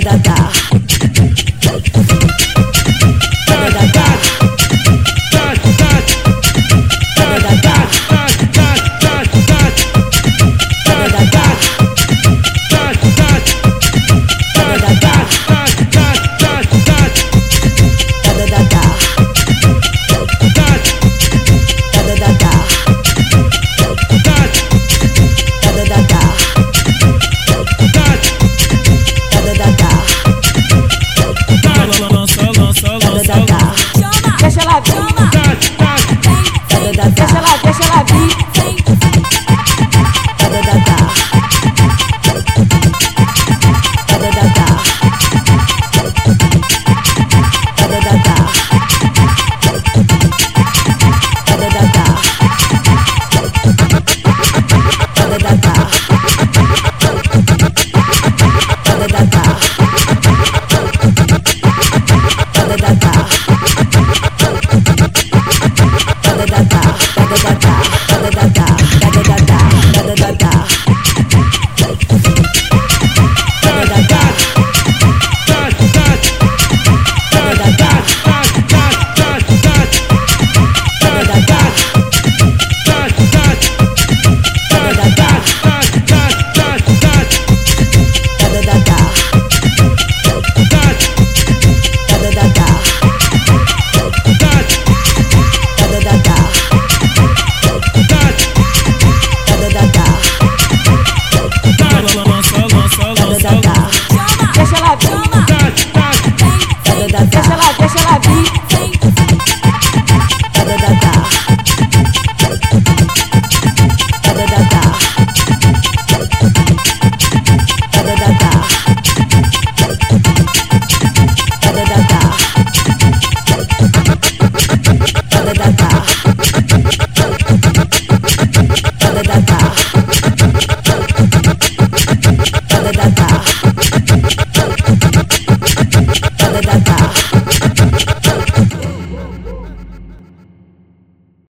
da da da.